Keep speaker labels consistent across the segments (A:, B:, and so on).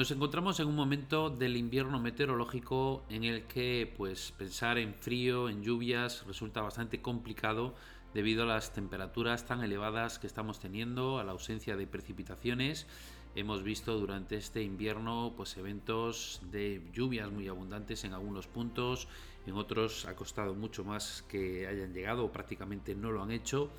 A: Nos encontramos en un momento del invierno meteorológico en el que pues pensar en frío, en lluvias resulta bastante complicado debido a las temperaturas tan elevadas que estamos teniendo, a la ausencia de precipitaciones. Hemos visto durante este invierno pues eventos de lluvias muy abundantes en algunos puntos, en otros ha costado mucho más que hayan llegado prácticamente no lo han hecho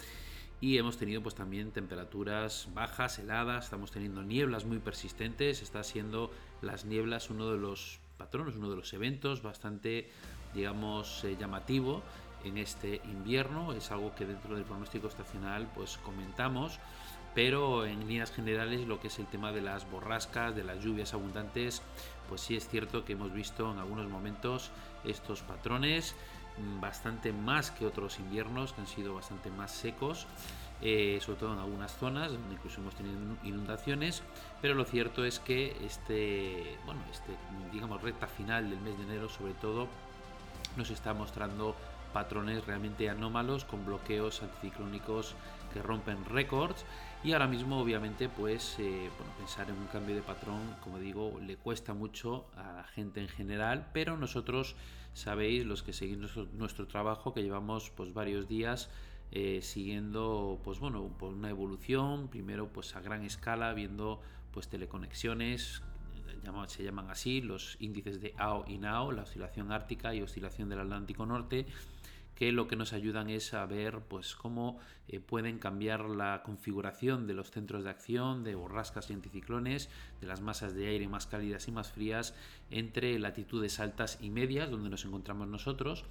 A: y hemos tenido pues también temperaturas bajas, heladas, estamos teniendo nieblas muy persistentes, está siendo las nieblas uno de los patrones, uno de los eventos bastante digamos eh, llamativo en este invierno, es algo que dentro del pronóstico estacional pues comentamos, pero en líneas generales lo que es el tema de las borrascas, de las lluvias abundantes, pues sí es cierto que hemos visto en algunos momentos estos patrones bastante más que otros inviernos que han sido bastante más secos, eh, sobre todo en algunas zonas incluso hemos tenido inundaciones, pero lo cierto es que este, bueno, este, digamos, recta final del mes de enero sobre todo nos está mostrando patrones realmente anómalos con bloqueos anticiclónicos que rompen récords. Y ahora mismo obviamente pues eh, pensar en un cambio de patrón como digo le cuesta mucho a la gente en general pero nosotros sabéis los que seguís nuestro, trabajo que llevamos pues varios días eh, siguiendo pues bueno una evolución primero pues a gran escala viendo pues teleconexiones se llaman así los índices de AO y NAO, la oscilación ártica y oscilación del Atlántico Norte, que lo que nos ayudan es a ver pues, cómo eh, pueden cambiar la configuración de los centros de acción, de borrascas y anticiclones, de las masas de aire más cálidas y más frías entre latitudes altas y medias, donde nos encontramos nosotros.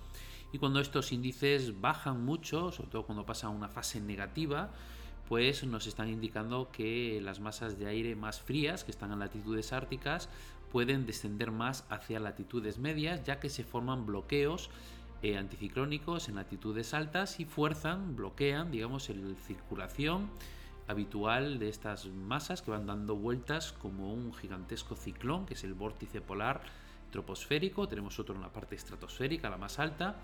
A: Y cuando estos índices bajan mucho, sobre todo cuando pasa una fase negativa, pues nos están indicando que las masas de aire más frías, que están en latitudes árticas, pueden descender más hacia latitudes medias, ya que se forman bloqueos eh, anticiclónicos en altitudes altas y fuerzan, bloquean, digamos, la circulación habitual de estas masas que van dando vueltas como un gigantesco ciclón, que es el vórtice polar troposférico. Tenemos otro en la parte estratosférica, la más alta.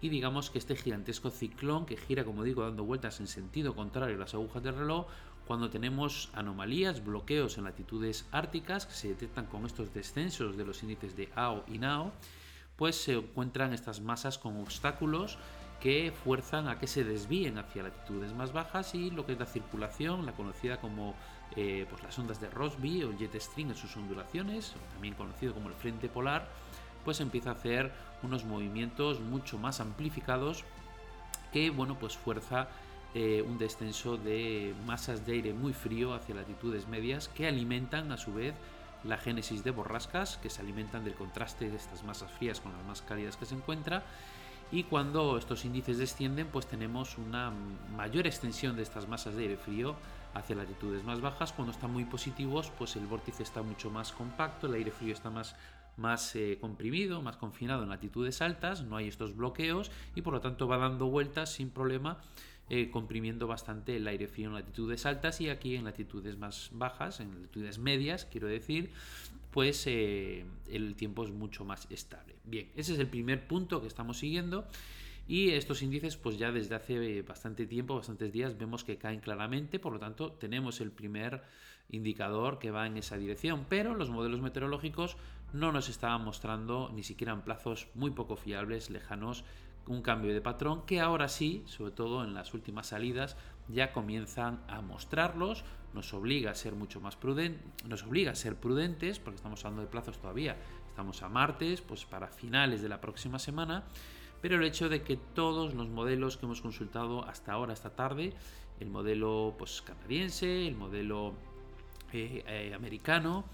A: Y digamos que este gigantesco ciclón que gira, como digo, dando vueltas en sentido contrario a las agujas del reloj, cuando tenemos anomalías, bloqueos en latitudes árticas que se detectan con estos descensos de los índices de AO y NAO, pues se encuentran estas masas con obstáculos que fuerzan a que se desvíen hacia latitudes más bajas y lo que es la circulación, la conocida como eh, pues las ondas de Rossby o jet stream en sus ondulaciones, también conocido como el frente polar, pues empieza a hacer unos movimientos mucho más amplificados que bueno pues fuerza eh, un descenso de masas de aire muy frío hacia latitudes medias que alimentan a su vez la génesis de borrascas que se alimentan del contraste de estas masas frías con las más cálidas que se encuentra. Y cuando estos índices descienden pues tenemos una mayor extensión de estas masas de aire frío hacia latitudes más bajas. Cuando están muy positivos pues el vórtice está mucho más compacto el aire frío está más más eh, comprimido, más confinado en latitudes altas, no hay estos bloqueos y por lo tanto va dando vueltas sin problema eh, comprimiendo bastante el aire frío en latitudes altas y aquí en latitudes más bajas, en latitudes medias, quiero decir, pues eh, el tiempo es mucho más estable. Bien, ese es el primer punto que estamos siguiendo. Y estos índices, pues ya desde hace bastante tiempo, bastantes días, vemos que caen claramente, por lo tanto, tenemos el primer indicador que va en esa dirección, pero los modelos meteorológicos no nos estaban mostrando ni siquiera en plazos muy poco fiables, lejanos, un cambio de patrón que ahora sí, sobre todo en las últimas salidas, ya comienzan a mostrarlos, nos obliga a ser mucho más prudentes, nos obliga a ser prudentes, porque estamos hablando de plazos todavía, estamos a martes, pues para finales de la próxima semana, pero el hecho de que todos los modelos que hemos consultado hasta ahora, esta tarde, el modelo pues, canadiense, el modelo eh, eh, americano,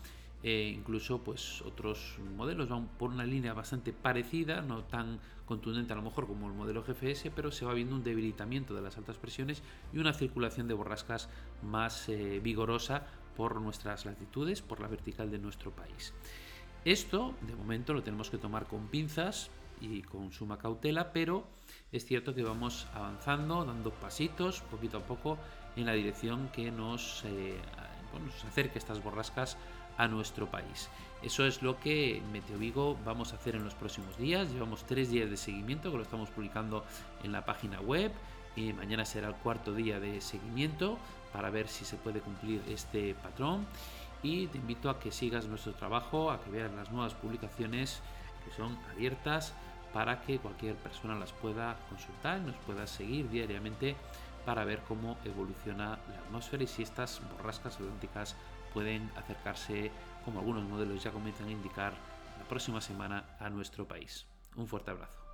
A: eh, incluso pues otros modelos van por una línea bastante parecida, no tan contundente a lo mejor como el modelo GFS, pero se va viendo un debilitamiento de las altas presiones y una circulación de borrascas más eh, vigorosa por nuestras latitudes, por la vertical de nuestro país. Esto, de momento, lo tenemos que tomar con pinzas y con suma cautela, pero es cierto que vamos avanzando, dando pasitos poquito a poco en la dirección que nos, eh, nos acerque estas borrascas a nuestro país. Eso es lo que Meteo Vigo vamos a hacer en los próximos días. Llevamos tres días de seguimiento que lo estamos publicando en la página web y mañana será el cuarto día de seguimiento para ver si se puede cumplir este patrón. y te invito a que sigas nuestro trabajo, a que veas las nuevas publicaciones que son abiertas para que cualquier persona las pueda consultar, nos pueda seguir diariamente para ver cómo evoluciona la atmósfera y si estas borrascas atlánticas pueden acercarse, como algunos modelos ya comienzan a indicar, la próxima semana a nuestro país. Un fuerte abrazo.